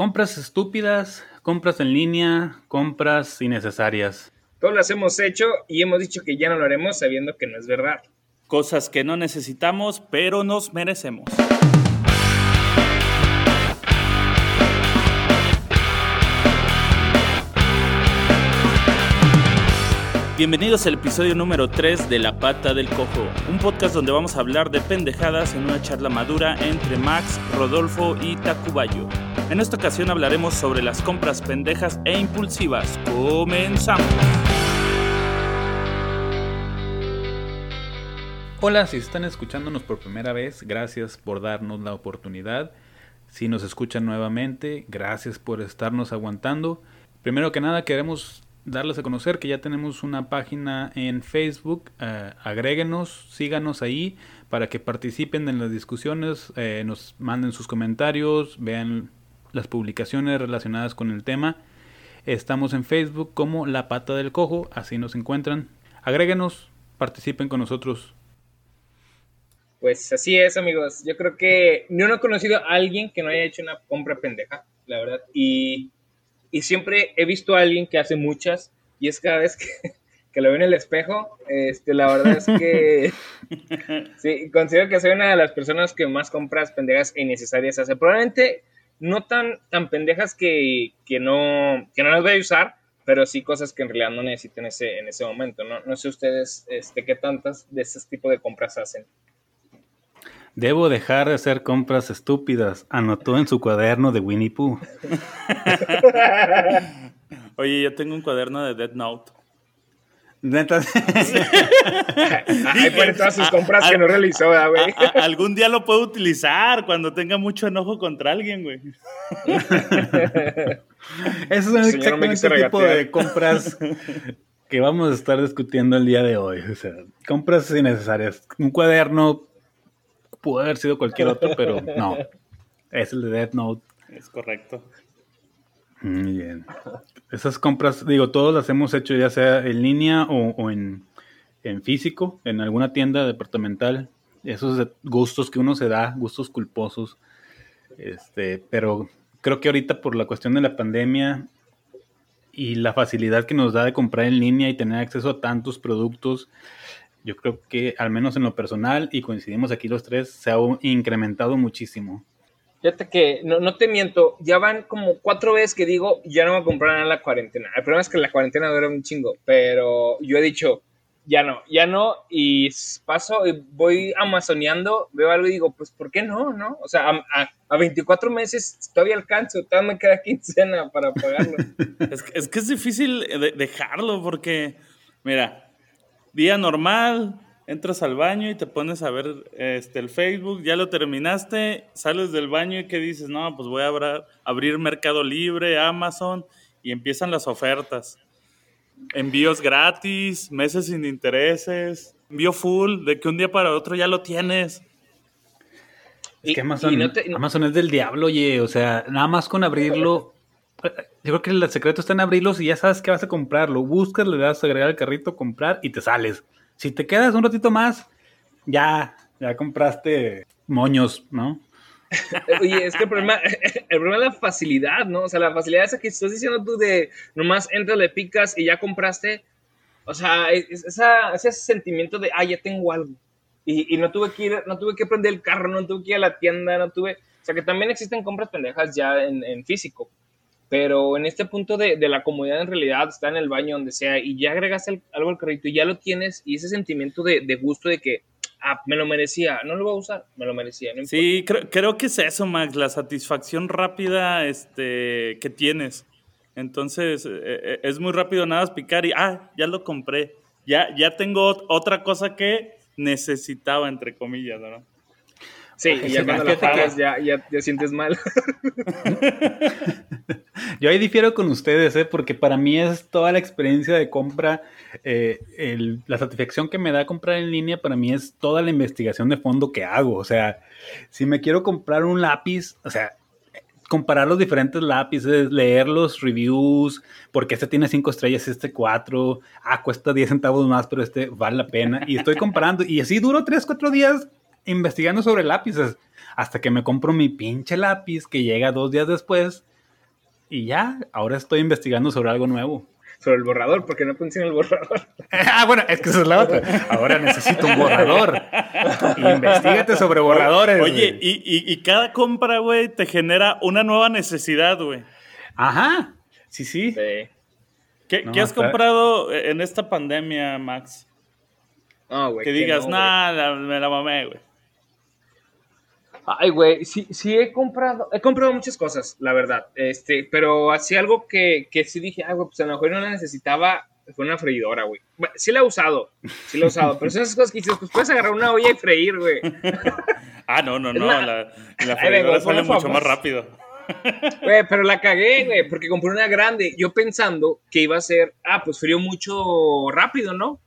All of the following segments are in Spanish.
compras estúpidas, compras en línea, compras innecesarias. Todos las hemos hecho y hemos dicho que ya no lo haremos sabiendo que no es verdad. Cosas que no necesitamos, pero nos merecemos. Bienvenidos al episodio número 3 de La Pata del Cojo, un podcast donde vamos a hablar de pendejadas en una charla madura entre Max, Rodolfo y Tacubayo. En esta ocasión hablaremos sobre las compras pendejas e impulsivas. Comenzamos. Hola, si están escuchándonos por primera vez, gracias por darnos la oportunidad. Si nos escuchan nuevamente, gracias por estarnos aguantando. Primero que nada, queremos darles a conocer que ya tenemos una página en Facebook. Eh, agréguenos, síganos ahí para que participen en las discusiones, eh, nos manden sus comentarios, vean las publicaciones relacionadas con el tema. Estamos en Facebook como La Pata del Cojo, así nos encuentran. Agréguenos, participen con nosotros. Pues así es, amigos. Yo creo que yo no he conocido a alguien que no haya hecho una compra pendeja, la verdad. Y y siempre he visto a alguien que hace muchas y es cada vez que, que lo veo en el espejo, este, la verdad es que sí, considero que soy una de las personas que más compras pendejas e innecesarias hace. Probablemente no tan, tan pendejas que, que, no, que no las voy a usar, pero sí cosas que en realidad no necesito en ese, en ese momento. No, no sé ustedes este, qué tantas de este tipo de compras hacen. Debo dejar de hacer compras estúpidas, anotó en su cuaderno de Winnie Pooh. Oye, yo tengo un cuaderno de Dead Note. Neta. Ahí pone todas sus compras que no realizó, güey. Algún día lo puedo utilizar cuando tenga mucho enojo contra alguien, güey. Esos son exactamente el tipo de compras que vamos a estar discutiendo el día de hoy. O sea, compras innecesarias. Un cuaderno pudo haber sido cualquier otro, pero no. Es el de Death Note. Es correcto. Muy bien. Esas compras, digo, todas las hemos hecho ya sea en línea o, en, físico, en alguna tienda departamental. Esos gustos que uno se da, gustos culposos. Este, pero creo que ahorita por la cuestión de la pandemia y la facilidad que nos da de comprar en línea y tener acceso a tantos productos, yo creo que al menos en lo personal, y coincidimos aquí los tres, se ha incrementado muchísimo. Fíjate que, no, no te miento, ya van como cuatro veces que digo, ya no voy a comprar nada en la cuarentena. El problema es que la cuarentena dura un chingo, pero yo he dicho, ya no, ya no, y paso, y voy amazoneando, veo algo y digo, pues, ¿por qué no, no? O sea, a, a, 24 meses todavía alcanzo, todavía me queda quincena para pagarlo. es, es, que es difícil dejarlo porque, mira, día normal, entras al baño y te pones a ver este, el Facebook, ya lo terminaste, sales del baño y que dices, no, pues voy a abrir Mercado Libre, Amazon y empiezan las ofertas. Envíos gratis, meses sin intereses, envío full, de que un día para otro ya lo tienes. Es que Amazon, Amazon es del diablo, oye, o sea, nada más con abrirlo yo creo que el secreto está en abrirlos y ya sabes que vas a comprar. Lo buscas, le das a agregar al carrito, comprar y te sales. Si te quedas un ratito más, ya, ya compraste moños, ¿no? Oye, es que el problema, el problema es la facilidad, ¿no? O sea, la facilidad esa que estás diciendo tú de nomás entras, le picas y ya compraste. O sea, esa, ese sentimiento de, ah, ya tengo algo. Y, y, no tuve que ir, no tuve que prender el carro, no tuve que ir a la tienda, no tuve... O sea, que también existen compras pendejas ya en físico pero en este punto de, de, la comodidad en realidad está en el baño, donde sea, y ya agregas algo al carrito y ya lo tienes, y ese sentimiento de, de, gusto de que, ah, me lo merecía, no lo voy a usar, me lo merecía. sí, creo, creo, que es eso, Max, la satisfacción rápida este, que tienes. Entonces, eh, eh, es muy rápido nada más picar y, ah, ya lo compré. Ya, ya tengo otra cosa que necesitaba, entre comillas, ¿no? Sí, y ya cuando la pagas ya, ya, ya, sientes mal. Yo ahí difiero con ustedes, ¿eh? porque para mí es toda la experiencia de compra, eh, la satisfacción que me da comprar en línea, para mí es toda la investigación de fondo que hago. O sea, si me quiero comprar un lápiz, o sea, comparar los diferentes lápices, leer los reviews, porque este tiene 5 estrellas, este 4, ah, cuesta 10 centavos más, pero este vale la pena. Y estoy comparando, y así duro 3, 4 días investigando sobre lápices hasta que me compro mi pinche lápiz que llega dos días después y ya, ahora estoy investigando sobre algo nuevo. Sobre el borrador, porque no funciona el borrador. ah, bueno, es que esa es la otra. Ahora necesito un borrador. Investígate sobre borradores. Oye, y, y, cada compra, güey, te genera una nueva necesidad, güey. Ajá. Sí, sí. ¿Qué, has comprado en esta pandemia, Max? No, güey. Que digas, nada, me la mamé, güey. Ay, güey, sí, sí he comprado, he comprado muchas cosas, la verdad, este, pero así algo que, que sí dije, ay, güey, pues a lo mejor no la necesitaba, fue una freidora, güey. sí la he usado, sí la he usado, pero son esas cosas que dices, pues puedes agarrar una olla y freír, güey. ah, no, no, no, la, la, freidora sale mucho más rápido. Güey, pero la cagué, güey, porque compré una grande, yo pensando que iba a ser, ah, pues frío mucho rápido, ¿no?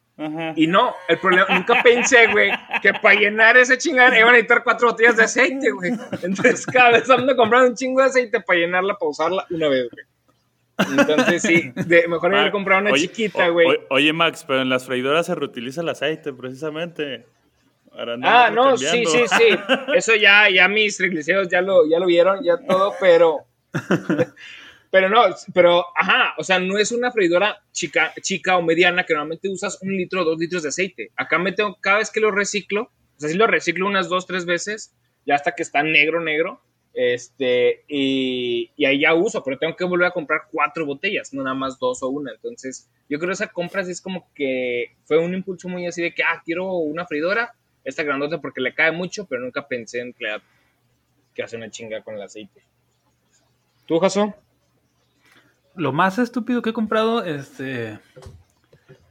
Y no, el problema, nunca pensé, güey, que para llenar ese chingada iban a necesitar cuatro botellas de aceite, güey. Entonces, cada vez ando comprando un chingo de aceite para llenarla, para usarla una vez, güey. Entonces, sí, mejor ir a comprar una chiquita, güey. Oye, Max, pero en las freidoras se reutiliza el aceite, precisamente. ah, no, sí, sí, sí. Eso ya, ya mis triglicéridos ya lo, ya lo vieron, ya todo, pero pero no, pero, ajá, o sea, no es una freidora chica, chica o mediana que normalmente usas un litro o dos litros de aceite. Acá me tengo, cada vez que lo reciclo, o sea, si lo reciclo unas dos, tres veces, ya hasta que está negro, negro, este, y, y, ahí ya uso, pero tengo que volver a comprar cuatro botellas, no nada más dos o una. Entonces, yo creo que esa compra es como que fue un impulso muy así de que, ah, quiero una freidora, esta grandota porque le cae mucho, pero nunca pensé en que, que hace una chinga con el aceite. ¿Tú, Jason? Lo más estúpido que he comprado, este.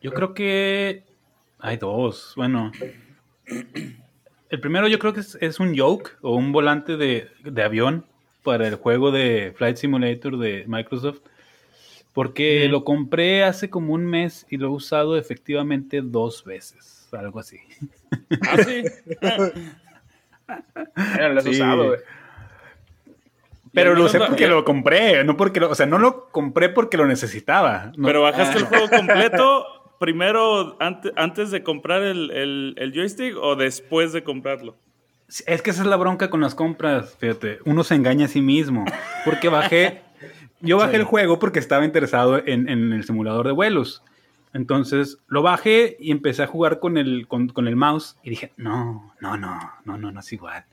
Yo creo que. Hay dos. Bueno. El primero yo creo que es, un yoke o un volante de, avión para el juego de Flight Simulator de Microsoft. Porque lo compré hace como un mes y lo he usado efectivamente dos veces. Algo así. ¿Ah, sí? lo has usado, güey. Pero lo sé porque lo compré, no porque lo, o sea, no lo compré porque lo necesitaba. Pero bajaste el juego completo primero antes, de comprar el, joystick o después de comprarlo. Es que esa es la bronca con las compras, fíjate, uno se engaña a sí mismo, porque bajé, yo bajé el juego porque estaba interesado en, el simulador de vuelos. Entonces lo bajé y empecé a jugar con el, con, con el mouse y dije, no, no, no, no, no, no es igual.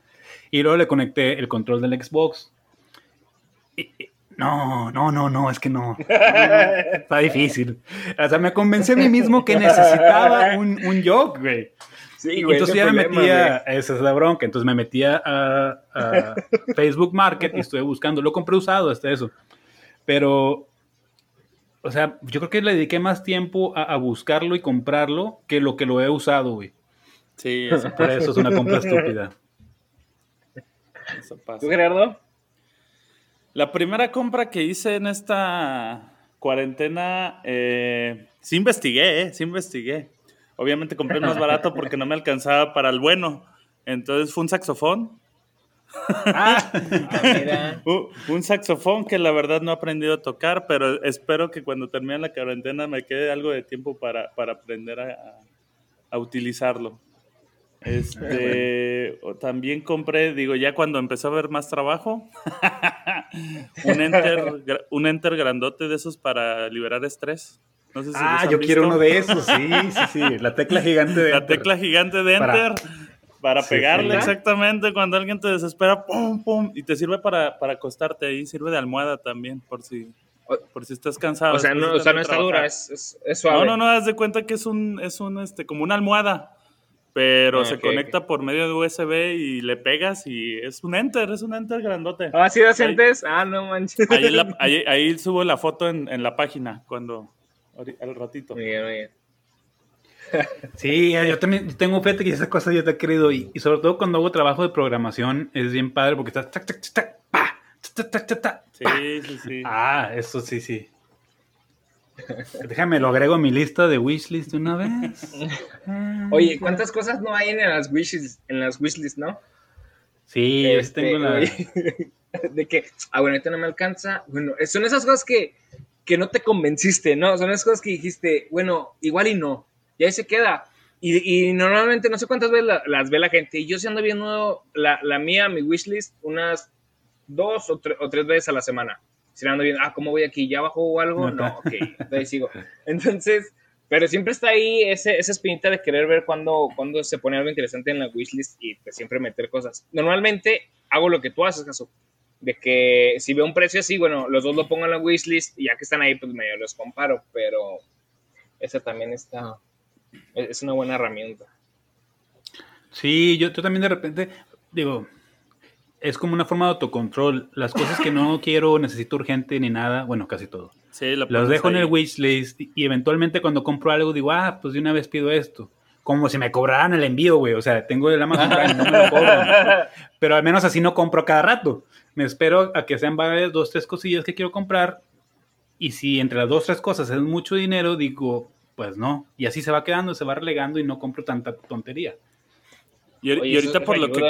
Y luego le conecté el control del Xbox no, no, no, no, es que no. está difícil. O sea, me convencí a mí mismo que necesitaba un, un joke, güey. Sí, güey. Entonces ya me metía, esa es la bronca, entonces me metía a, Facebook Market y estuve buscando, lo compré usado hasta eso. Pero, o sea, yo creo que le dediqué más tiempo a, buscarlo y comprarlo que lo que lo he usado, güey. Sí, por eso es una compra estúpida. Eso pasa. ¿Tú, Gerardo? La primera compra que hice en esta cuarentena, eh, sí investigué, eh, sí investigué. Obviamente compré el más barato porque no me alcanzaba para el bueno. Entonces fue un saxofón. Ah, mira. un, saxofón que la verdad no he aprendido a tocar, pero espero que cuando termine la cuarentena me quede algo de tiempo para, aprender a utilizarlo. Este, también compré, digo, ya cuando empezó a haber más trabajo, un, enter, un enter grandote de esos para liberar estrés. ah, yo quiero uno de esos, sí, sí, sí. La tecla gigante de La tecla gigante de enter. Para, pegarle exactamente cuando alguien te desespera, pum, pum, y te sirve para, para acostarte ahí, sirve de almohada también, por si, por si estás cansado. O sea, no, o sea, no está dura, es, es, suave. No, no, no, haz de cuenta que es un, es un, este, como una almohada pero ah, se conecta por medio de USB y le pegas y es un enter, es un enter grandote. Ah, ¿sí das entes? Ah, no manches. Ahí, subo la foto en, la página cuando, al ratito. Bien, bien. Sí, yo también tengo fíjate que esas cosas yo te he querido y, sobre todo cuando hago trabajo de programación es bien padre porque estás Sí, sí, sí. Ah, eso sí, sí. Déjame, lo agrego a mi lista de wishlist de una vez. Oye, ¿cuántas cosas no hay en las wishlist, en las wishlist, no? Sí, este, tengo la... de que, ah, bueno, ahorita no me alcanza. Bueno, son esas cosas que, que no te convenciste, ¿no? Son esas cosas que dijiste, bueno, igual y no. Y ahí se queda. Y, normalmente no sé cuántas veces las ve la gente. Y yo sí ando viendo la, la mía, mi wishlist, unas dos o, o tres veces a la semana si ando viendo, ah, ¿cómo voy aquí? ¿Ya bajo o algo? No, ok, entonces sigo. Entonces, pero siempre está ahí ese, esa espinita de querer ver cuándo, cuando se pone algo interesante en la wishlist y pues siempre meter cosas. Normalmente hago lo que tú haces, caso de que si veo un precio así, bueno, los dos lo pongo en la wishlist y ya que están ahí, pues medio los comparo, pero esa también está, es una buena herramienta. Sí, yo, yo también de repente, digo, es como una forma de autocontrol. Las cosas que no quiero, necesito urgente ni nada, bueno, casi todo. Sí, lo Los dejo en el wishlist y eventualmente cuando compro algo digo, ah, pues de una vez pido esto. Como si me cobraran el envío, güey. O sea, tengo el Amazon Prime, no me lo cobran. Pero al menos así no compro cada rato. Me espero a que sean varias, dos, tres cosillas que quiero comprar. Y si entre las dos, tres cosas es mucho dinero, digo, pues no. Y así se va quedando, se va relegando y no compro tanta tontería. Y, ahorita por lo, que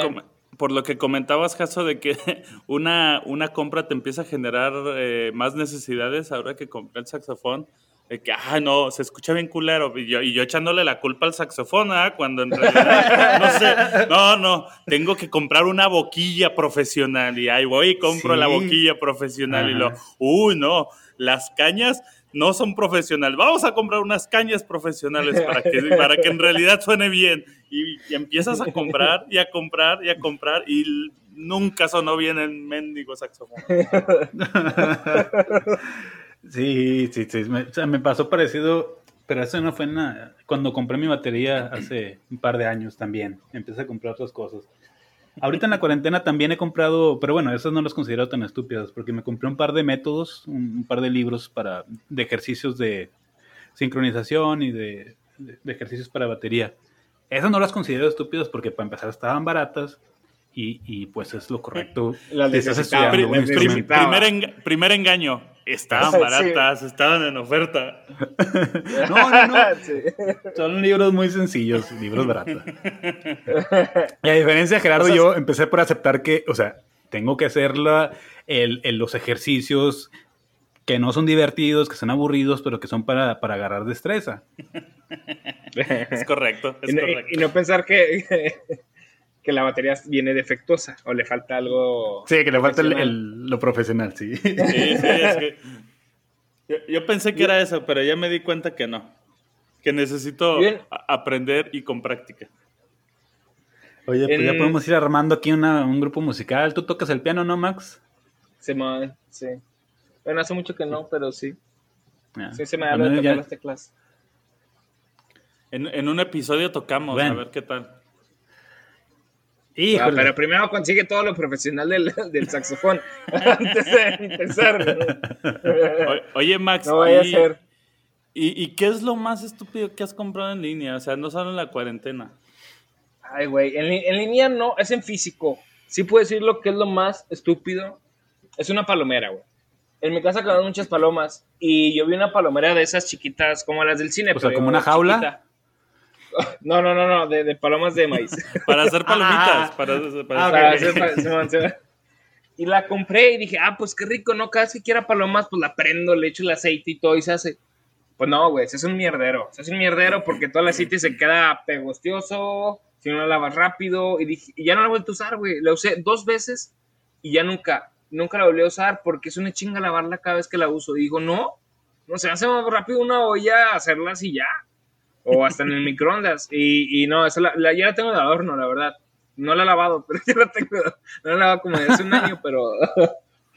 por lo que comentabas, Jaso, de que una, una compra te empieza a generar eh, más necesidades ahora que compré el saxofón, de que, ah, no, se escucha bien culero, y yo, y yo echándole la culpa al saxofón, ¿ah? Cuando en realidad, no sé, no, no, tengo que comprar una boquilla profesional, y ahí voy y compro la boquilla profesional, y lo, uy, no, las cañas no son profesionales. Vamos a comprar unas cañas profesionales para que, para que en realidad suene bien. Y, empiezas a comprar y a comprar y a comprar y nunca sonó bien el mendigo saxofón. Sí, sí, sí. Me, o sea, me pasó parecido, pero eso no fue nada. Cuando compré mi batería hace un par de años también. Empecé a comprar otras cosas. Ahorita en la cuarentena también he comprado, pero bueno, esos no los considero tan estúpidos, porque me compré un par de métodos, un, par de libros para, de ejercicios de sincronización y de, ejercicios para batería. Esos no los considero estúpidos porque para empezar estaban baratas y, y pues es lo correcto. primer, primer engaño, Estaban baratas, estaban en oferta. No, no, no. Son libros muy sencillos, libros baratos. Y a diferencia de Gerardo, yo empecé por aceptar que, o sea, tengo que hacer el, los ejercicios que no son divertidos, que son aburridos, pero que son para, para agarrar destreza. Es correcto, es y, correcto. Y, no pensar que, que la batería viene defectuosa o le falta algo. Sí, que le falta lo profesional, sí. Sí, sí, es que. Yo, pensé que era eso, pero ya me di cuenta que no. Que necesito aprender y con práctica. Oye, pues ya podemos ir armando aquí un grupo musical. ¿Tú tocas el piano, no, Max? Sí, sí. Bueno, hace mucho que no, pero sí. Sí, se me da bueno, tocar las teclas. En, en, un episodio tocamos, a ver qué tal pero primero consigue todo lo profesional del, del saxofón antes de empezar. oye, Max, no vaya y, a ser. Y, qué es lo más estúpido que has comprado en línea? O sea, no solo en la cuarentena. Ay, güey, en, en, línea no, es en físico. Sí puedo decir lo que es lo más estúpido. Es una palomera, güey. En mi casa quedaron muchas palomas y yo vi una palomera de esas chiquitas como las del cine. O sea, como una jaula. No, no, no, no, de, palomas de maíz. para hacer palomitas. para, hacer, y la compré y dije, ah, pues qué rico, ¿no? Cada vez que quiera palomas, pues la prendo, le echo el aceite y todo y se hace. Pues no, güey, hace un mierdero. Hace un mierdero porque todo el aceite se queda pegostioso, si no la lavas rápido. Y, dije, y ya no la he vuelto a usar, güey. La usé dos veces y ya nunca, nunca la volví a usar porque es una chinga lavarla cada vez que la uso. Y digo, no, no se hace más rápido una olla hacerla así ya o hasta en el microondas. Y, y no, la, ya la tengo de adorno, la verdad. No la he lavado, pero ya la tengo. No la he lavado como de hace un año, pero.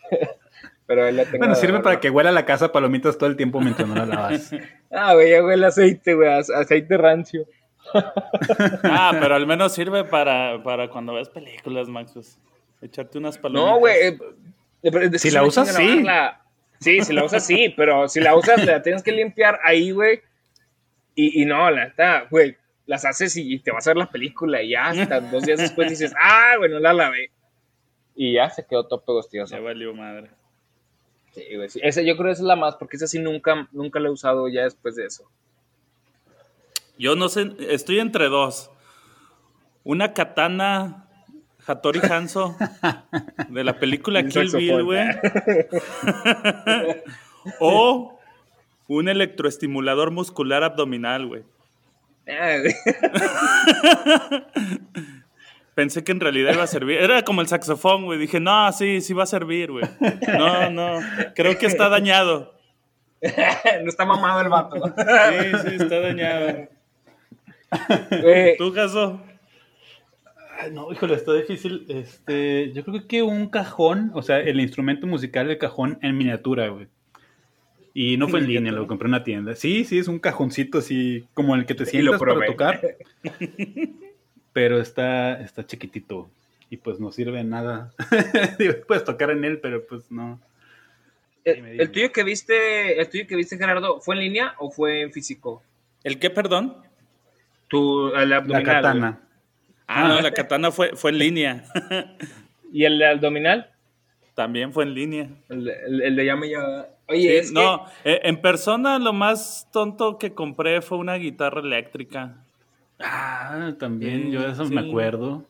pero la tengo bueno, sirve para que huela la casa palomitas todo el tiempo mientras no la lavas. ah, güey, ya huele aceite, güey, aceite rancio. ah, pero al menos sirve para, para cuando ves películas, Max. Pues, echarte unas palomitas. No, güey. Eh, eh, si la usas, sí. Sí, si la usas, sí, pero si la usas, la tienes que limpiar ahí, güey y, y no, la neta, güey, las haces y te vas a ver la película y ya hasta dos días después dices, ah, bueno, la lavé. Y ya se quedó tope gostioso. Se valió madre. Sí, güey, sí. Ese, yo creo que esa es la más, porque esa sí nunca, nunca la he usado ya después de eso. Yo no sé, estoy entre dos. Una katana Hattori Hanzo de la película Kill Bill, güey. o un electroestimulador muscular abdominal, güey. pensé que en realidad iba a servir. Era como el saxofón, güey. Dije, no, sí, sí va a servir, güey. No, no, creo que está dañado. no está mamado el vato. Sí, sí, está dañado. Güey, ¿Tú, caso? No, híjole, está difícil. Este, yo creo que un cajón, o sea, el instrumento musical del cajón en miniatura, güey. Y no fue en línea, lo compré en una tienda. Sí, sí, es un cajoncito así como el que te Y lo sientas para tocar. Pero está, está chiquitito. Y pues no sirve de nada. Puedes tocar en él, pero pues no. el, dime. el tuyo que viste, el tuyo que viste, Gerardo, ¿fue en línea o fue en físico? ¿El qué, perdón? Tu, el La abdominal. katana. Ah, no, la katana fue, fue en línea. ¿Y el de abdominal? También fue en línea. El, el- el de llame ya. Oye, Sí, es que- no, eh, en persona lo más tonto que compré fue una guitarra eléctrica. Ah, también, Sí, yo de eso sí. me acuerdo.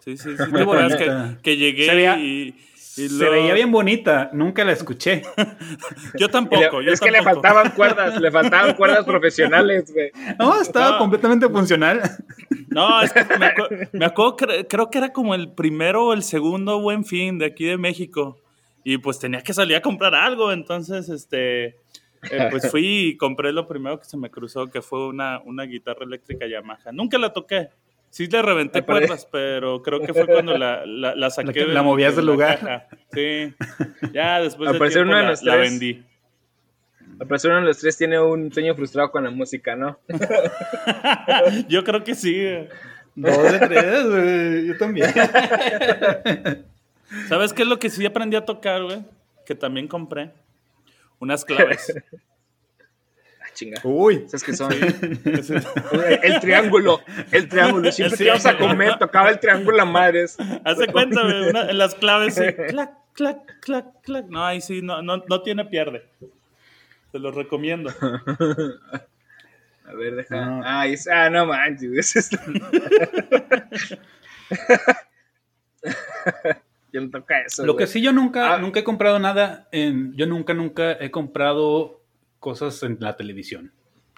Sí, sí, sí. ¿Te acuerdas que, llegué veía- y, Se veía bien bonita, nunca la escuché. Yo tampoco, le- yo es que le faltaban cuerdas, le faltaban cuerdas profesionales, güey. No, estaba No. completamente funcional. No, es que me, acu- me acuerdo, cre- creo que era como el primero o el segundo buen fin de aquí de México. Y pues tenía que salir a comprar algo, entonces, este, eh, pues fui y compré lo primero que se me cruzó, que fue una, una guitarra eléctrica Yamaha. Nunca la toqué. Sí le reventé Ah, pero- cuerdas, pero creo que fue cuando la, la, la saqué. La de- la movías de del lugar. caja. Sí. Ya después de tiempo uno de la, los la tres- vendí. La persona de los tres tiene un sueño frustrado con la música, ¿no? Yo creo que sí. Dos de tres, güey. Yo también. ¿Sabes qué es lo que sí aprendí a tocar, güey? Que también compré. Unas claves. Ah, chinga. Uy. ¿Sabes qué son? El triángulo, el triángulo. Siempre El que íbamos a comer, tocaba el triángulo a madres. Hace cuenta, una- en las claves, sí. Clac, clac, clac, clac. No, ahí sí, no, no, no tiene pierde. Te lo recomiendo. A ver, deja. No. Ah, es- ah, no manches. es- Yo no toca eso. Lo que sí yo nunca, Ah. nunca he comprado nada, en, yo nunca, nunca he comprado cosas en la televisión,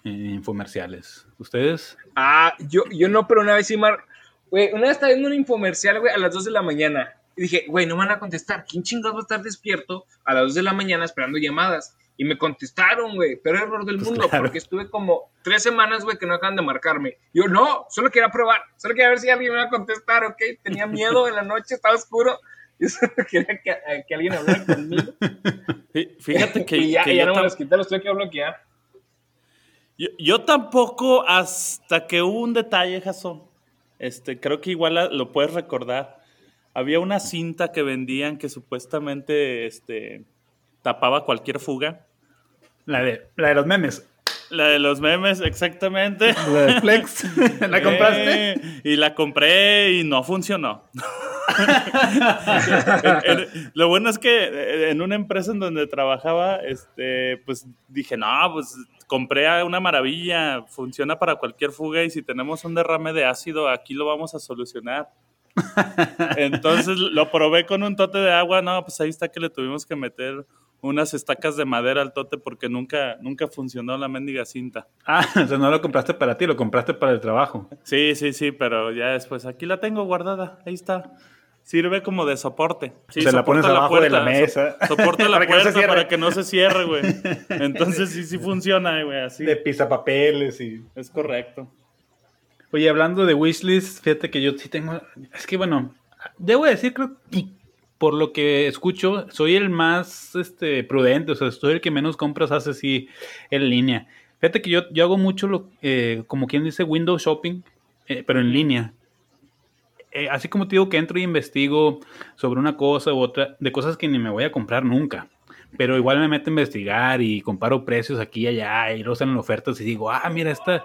en infomerciales. ¿Ustedes? Ah, yo, yo no, pero una vez sí, Mar. Güey, una vez estaba viendo un infomercial, güey, a las 2 de la mañana. Y dije, güey, no me van a contestar. ¿Quién chingados va a estar despierto a las 2 de la mañana esperando llamadas? Y me contestaron, güey, pero error del Pues mundo, claro. porque estuve como tres semanas, güey, que no acaban de marcarme. Yo, no, solo quería probar, solo quería ver si alguien me iba a contestar, ¿ok? Tenía miedo en la noche, estaba oscuro. Yo solo quería que, eh, que alguien hablara conmigo. Fí- Fíjate que, y ya, que no me los quité, los tuve que bloquear. yo, yo tampoco, hasta que hubo un detalle, Jason. Este, creo que igual lo puedes recordar. Había una cinta que vendían que supuestamente este, tapaba cualquier fuga. La de, la de los memes. La de los memes, exactamente. La de Flex. ¿La compraste? Eh, y la compré y no funcionó. En- en- lo bueno es que eh, en una empresa en donde trabajaba, este, pues dije, no, pues compré a una maravilla, funciona para cualquier fuga y si tenemos un derrame de ácido, aquí lo vamos a solucionar. Entonces lo probé con un tote de agua, no, pues ahí está que le tuvimos que meter unas estacas de madera al tote porque nunca, nunca funcionó la mendiga cinta. Ah, o sea, no lo compraste para ti, lo compraste para el trabajo. Sí, sí, sí, pero ya después aquí la tengo guardada, ahí está. Sirve como de soporte. Sí, Se la pones abajo de la puerta, mesa. so- soporta la Para que no se puerta para que no se cierre, güey. Entonces sí, sí funciona, güey, así. De pisapapeles y... Es correcto. Oye, hablando de wishlist, fíjate que yo sí tengo... Es que bueno, debo decir, creo, y por lo que escucho, soy el más este, prudente, o sea, soy el que menos compras hace así en línea. Fíjate que yo, yo hago mucho, lo, eh, como quien dice, window shopping, eh, pero en línea. Eh, así como te digo que entro y investigo sobre una cosa u otra, de cosas que ni me voy a comprar nunca. Pero igual me meto a investigar y comparo precios aquí y allá y luego salen ofertas y digo, ah, mira, esta,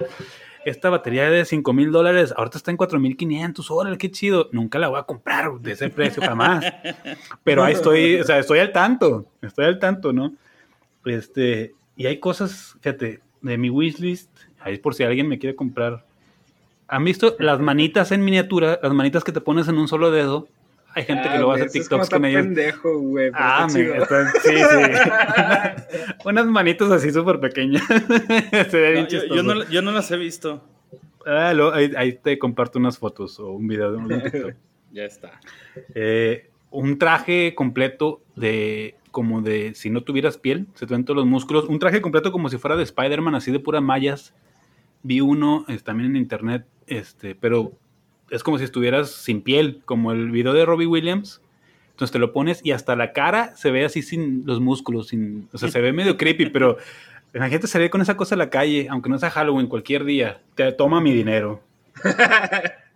esta batería de 5 mil dólares, ahorita está en 4 mil 500, órale, qué chido. Nunca la voy a comprar de ese precio jamás. Pero ahí estoy, o sea, estoy al tanto, estoy al tanto, ¿no? Este, y hay cosas, fíjate, de mi wishlist, ahí por si alguien me quiere comprar. ¿Han visto las manitas en miniatura, las manitas que te pones en un solo dedo? Hay gente que lo hace TikToks con ellos. pendejo, güey. Ah, me, está- sí, sí. Unas manitos así súper pequeñas. Se ve bien No, yo, chistoso. yo no, yo no las he visto. Ah, lo- ahí, ahí te comparto unas fotos o un video de un TikTok. Ya está. Eh, un traje completo de como de si no tuvieras piel, se te ven todos los músculos. Un traje completo como si fuera de Spider-Man, así de puras mallas. Vi uno eh, también en internet, este, pero es como si estuvieras sin piel, como el video de Robbie Williams. Entonces te lo pones y hasta la cara se ve así sin los músculos, sin, o sea, se ve medio creepy, pero la gente se ve con esa cosa en la calle, aunque no sea Halloween, cualquier día. Te toma mi dinero.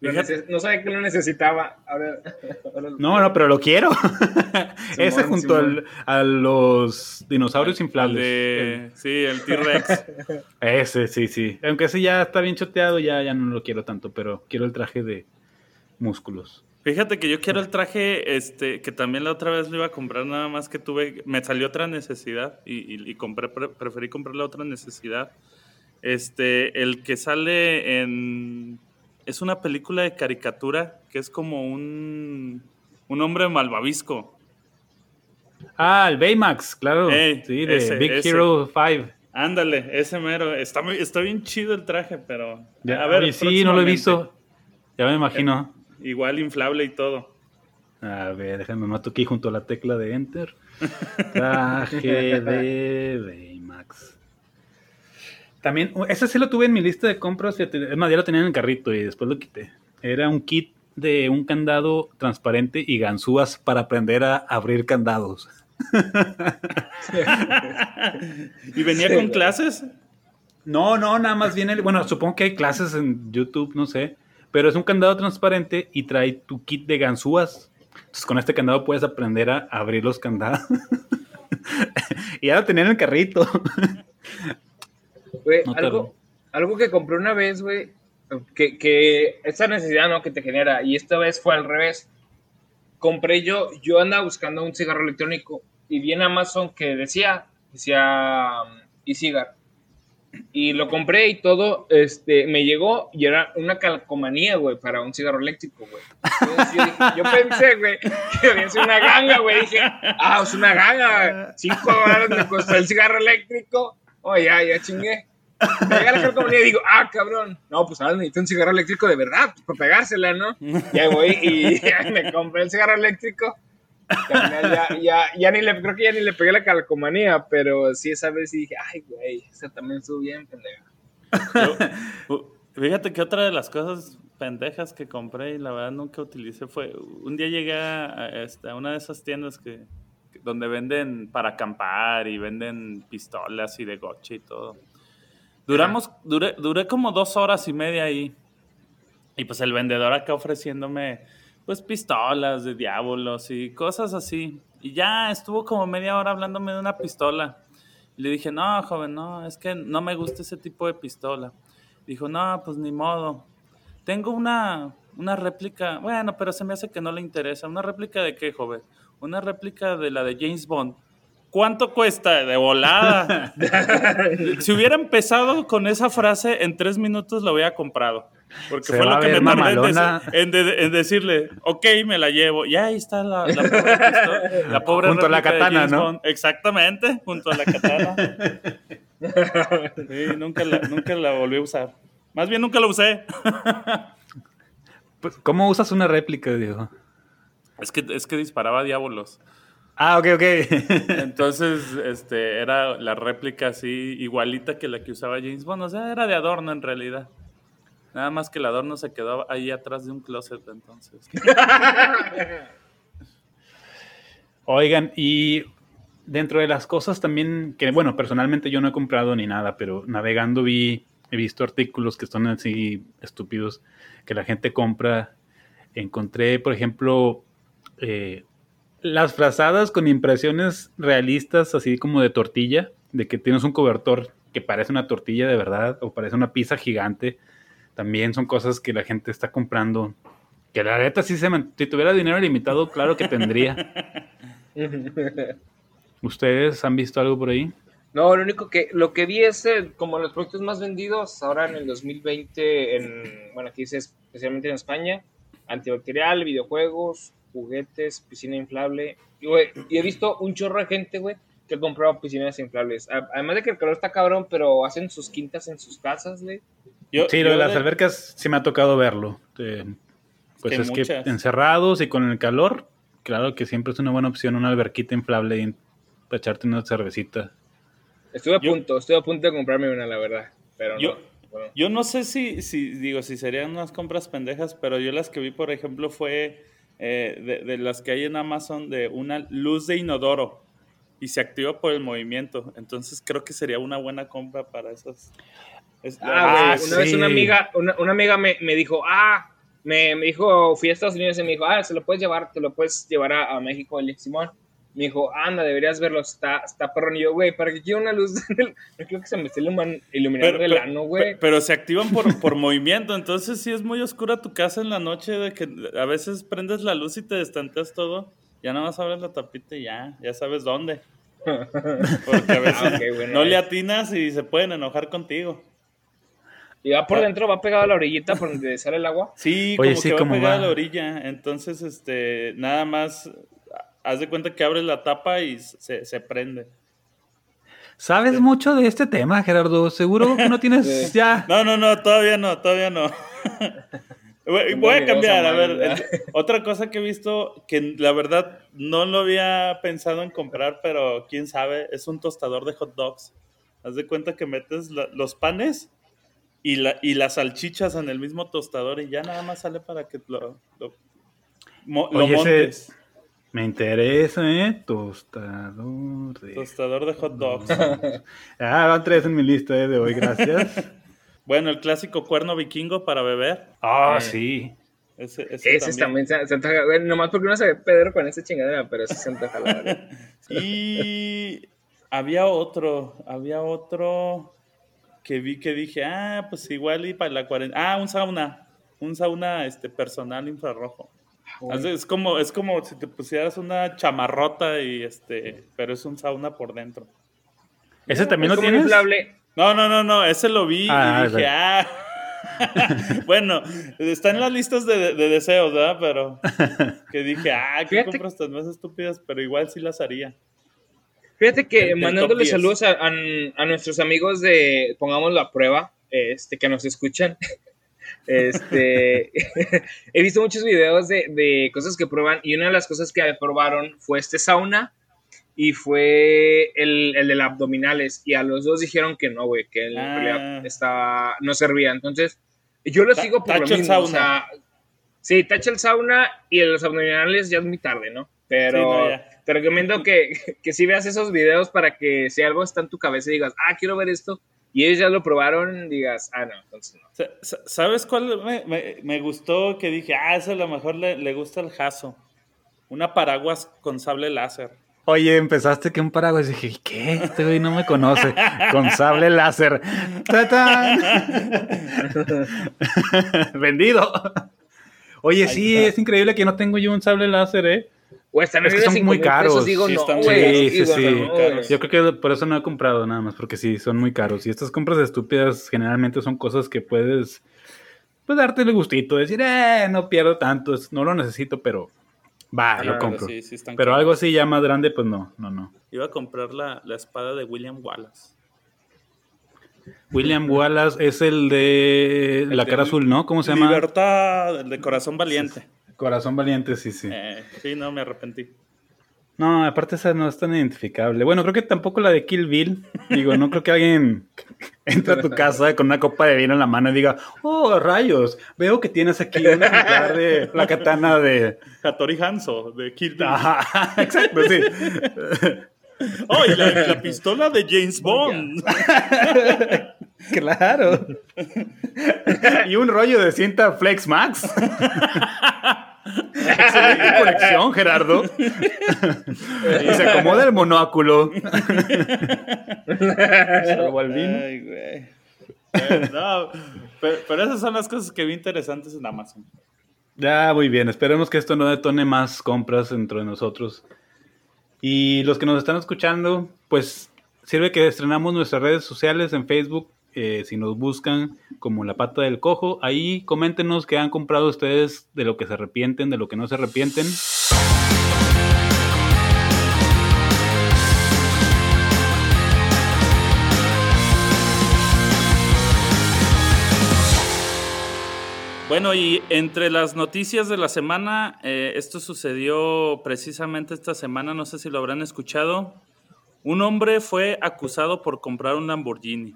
No sabía que lo necesitaba. Ahora, ahora lo- No, no, pero lo quiero. Ese junto al- a los dinosaurios inflables. de- sí, el T-Rex. Ese, sí, sí. Aunque ese ya está bien choteado, ya, ya no lo quiero tanto, pero quiero el traje de músculos. Fíjate que yo quiero el traje, este, que también la otra vez lo iba a comprar, nada más que tuve, me salió otra necesidad y, y- y compré, pre- preferí comprar la otra necesidad. Este, el que sale en, es una película de caricatura que es como un, un hombre malvavisco. Ah, el Baymax, claro. Ey, sí, de ese, Big ese. Hero 5. Ándale, ese mero, está, está bien chido el traje, pero Ya, a ver, oye, sí, no lo he visto. Ya me imagino. Igual inflable y todo. A ver, déjame mato aquí junto a la tecla de Enter. Traje de Baymax. También, uh, ese sí lo tuve en mi lista de compras. Es más, ya lo tenía en el carrito y después lo quité. Era un kit de un candado transparente y ganzúas para aprender a abrir candados. ¿Y venía Sí, con güey. clases? No, no, nada más viene. el- Bueno, supongo que hay clases en YouTube, no sé. Pero es un candado transparente y trae tu kit de ganzúas. Entonces, con este candado puedes aprender a abrir los candados. y ya lo tenía en el carrito. Güey, No algo, algo que compré una vez, güey, que, que esa necesidad, ¿no? Que te genera, y esta vez fue al revés. Compré yo, yo andaba buscando un cigarro electrónico y vi en Amazon que decía, decía um, e-cigar. Y lo compré y todo, este, me llegó y era una calcomanía, güey, para un cigarro eléctrico, güey. Entonces yo, dije- yo pensé, güey, que había sido una ganga, güey. Dije, ah, es una ganga, cinco dólares me costó el cigarro eléctrico. Oh, ya, ya chingué. Me la calcomanía y digo, ah, cabrón. No, pues ahora necesito un cigarro eléctrico de verdad, pues, pegársela, ¿no? Ya voy y me compré el cigarro eléctrico. Ya, ya, ya, ni le, creo que ya ni le pegué la calcomanía, pero sí esa vez dije, ay, güey, esa también estuvo bien, pendeja. Uh, fíjate que otra de las cosas pendejas que compré y la verdad nunca utilicé fue, un día llegué a, a, este, a una de esas tiendas que- donde venden para acampar y venden pistolas y de goche y todo. Duramos, duré, duré como dos horas y media ahí. Y pues el vendedor acá ofreciéndome pues pistolas de diablos y cosas así. Y ya estuvo como media hora hablándome de una pistola. Y le dije, no, joven, no, es que no me gusta ese tipo de pistola. Dijo, no, pues ni modo. Tengo una, una réplica, bueno, pero se me hace que no le interesa. ¿Una réplica de qué, joven? Una réplica de la de James Bond. ¿Cuánto cuesta? De volada. si hubiera empezado con esa frase, en tres minutos lo hubiera comprado. Porque Se fue lo que me tardé en, de- en decirle, ok, me la llevo. Y ahí está la, la pobre pistola. La pobre Junto a la katana, ¿no? Bond. Exactamente, junto a la katana. Sí, nunca la, nunca la volví a usar. Más bien nunca la usé. Pues, ¿Cómo usas una réplica, Diego? Es que, es que disparaba diablos. Ah, ok, ok. Entonces, este, era la réplica así, igualita que la que usaba James Bond. O sea, era de adorno en realidad. Nada más que el adorno se quedó ahí atrás de un closet, entonces. Oigan, y dentro de las cosas también, que bueno, personalmente yo no he comprado ni nada, pero navegando vi, he visto artículos que son así estúpidos, que la gente compra. Encontré, por ejemplo, eh, las frazadas con impresiones realistas, así como de tortilla, de que tienes un cobertor que parece una tortilla de verdad o parece una pizza gigante. También son cosas que la gente está comprando. Que la neta sí se Si tuviera dinero limitado, claro que tendría. ¿Ustedes han visto algo por ahí? No, lo único que, lo que vi es eh, como los productos más vendidos ahora en el 2020, en, bueno, aquí dice especialmente en España, antibacterial, videojuegos, juguetes, piscina inflable. Y, güey, y he visto un chorro de gente, güey, que ha comprado piscinas inflables. Además de que el calor está cabrón, pero hacen sus quintas en sus casas, güey. sí, lo de las albercas sí me ha tocado verlo. pues es que encerrados y con el calor, claro que siempre es una buena opción una alberquita inflable y para echarte una cervecita. Estuve a punto, estuve a punto de comprarme una, la verdad. Pero yo, no, yo no sé si, si, digo, si serían unas compras pendejas, pero yo las que vi, por ejemplo, fue eh, de, las que hay en Amazon de una luz de inodoro y se activa por el movimiento. Entonces creo que sería una buena compra para esas. ah, una vez una amiga, una, amiga me, me, dijo, ah, me, me, dijo, fui a Estados Unidos y me dijo, ah, se lo puedes llevar, te lo puedes llevar a, a México, el Simón me dijo, anda, deberías verlo, está, está perrón. Y yo, güey, ¿para qué quiero una luz? no creo que se me esté iluminando el ano, güey. Pero, se activan por, por movimiento, entonces si es muy oscura tu casa en la noche, de que a veces prendes la luz y te destanteas todo, ya nada más abres la tapita y ya, ya sabes dónde. Porque a veces ah, no le atinas y se pueden enojar contigo. ¿Y va por ah. dentro, va pegado a la orillita por donde sale el agua? Sí, como que va pegado a la orilla. Entonces, este, nada más haz de cuenta que abres la tapa y se, prende. ¿Sabes mucho de este tema, Gerardo? Seguro que no tienes ya. No, no, no, todavía no, todavía no. Voy a cambiar, a ver, otra cosa que he visto que la verdad no lo había pensado en comprar, pero quién sabe, es un tostador de hot dogs. Haz de cuenta que metes los panes y, la, y las salchichas en el mismo tostador y ya nada más sale para que lo, lo, montes. Me interesa, ¿eh? Tostador de... Tostador de hot dogs. ah, van tres en mi lista ¿eh? de hoy, gracias. bueno, el clásico cuerno vikingo para beber. Ah, eh, sí. Ese, ese, también, se, antoja. Bueno, nomás porque no se ve Pedro con esa chingadera, pero sí se antoja la y había otro, había otro que vi que dije, ah, pues igual y para la cuarentena. Ah, un sauna. Un sauna este, personal infrarrojo. Es como, es como si te pusieras una chamarrota y este, pero es un sauna por dentro. ¿Ese también lo tienes? No, no, no, no, ese lo vi y ah, dije, ah. bueno, está en las listas de, deseos, ¿verdad? Pero que dije, ah, ¿qué compras tan más estúpidas? Pero igual sí las haría. Fíjate que mandándole saludos a, a, nuestros amigos de Pongamos la Prueba, este, que nos escuchan. Este, he visto muchos videos de, cosas que prueban y una de las cosas que probaron fue este sauna y fue el, el de las abdominales y a los dos dijeron que no, güey, que realidad ah. estaba, no servía. Entonces, yo lo sigo por lo mismo. Sauna. sí, tacha el sauna y los abdominales ya es muy tarde, ¿no? Pero te recomiendo que, que si veas esos videos para que si algo está en tu cabeza y digas, ah, quiero ver esto, y ellos ya lo probaron, digas, ah, no, entonces no. ¿Sabes cuál me, gustó? Que dije, ah, eso a lo mejor le, gusta el jaso. Una paraguas con sable láser. Oye, empezaste que un paraguas. Y dije, ¿qué? Este güey no me conoce. Con sable láser. Vendido. Oye, sí, es increíble que no tengo yo un sable láser, ¿eh? O están es que son muy caros. Digo, sí, no, sí, sí, sí. Yo creo que por eso no he comprado nada más, porque sí, son muy caros. Y estas compras estúpidas generalmente son cosas que puedes, pues, darte el gustito, decir, eh, no pierdo tanto, no lo necesito, pero va, lo compro. pero algo así ya más grande, pues no, no, no. Iba a comprar la, la espada de William Wallace. William Wallace es el de la cara azul, ¿no? ¿Cómo se llama? Libertad, el de corazón valiente. Corazón valiente, sí, sí. Eh, sí, no, me arrepentí. No, aparte esa no es tan identificable. Bueno, creo que tampoco la de Kill Bill. Digo, no creo que alguien entre a tu casa con una copa de vino en la mano y diga, oh, rayos, veo que tienes aquí un ejemplar de la katana de... Hattori Hanzo, de Kill Bill. Ajá, exacto, sí. Oh, y la, pistola de James Bond. claro. y un rollo de cinta Flex Max. Excelente colección, Gerardo. y se acomoda el monóculo. Ay, güey. No, pero, esas son las cosas que vi interesantes en Amazon. Ya, muy bien. Esperemos que esto no detone más compras entre nosotros. Y los que nos están escuchando, pues sirve que estrenamos nuestras redes sociales en Facebook, eh, si nos buscan como la pata del cojo, ahí coméntenos qué han comprado ustedes, de lo que se arrepienten, de lo que no se arrepienten. Bueno, y entre las noticias de la semana, eh, esto sucedió precisamente esta semana, no sé si lo habrán escuchado. Un hombre fue acusado por comprar un Lamborghini.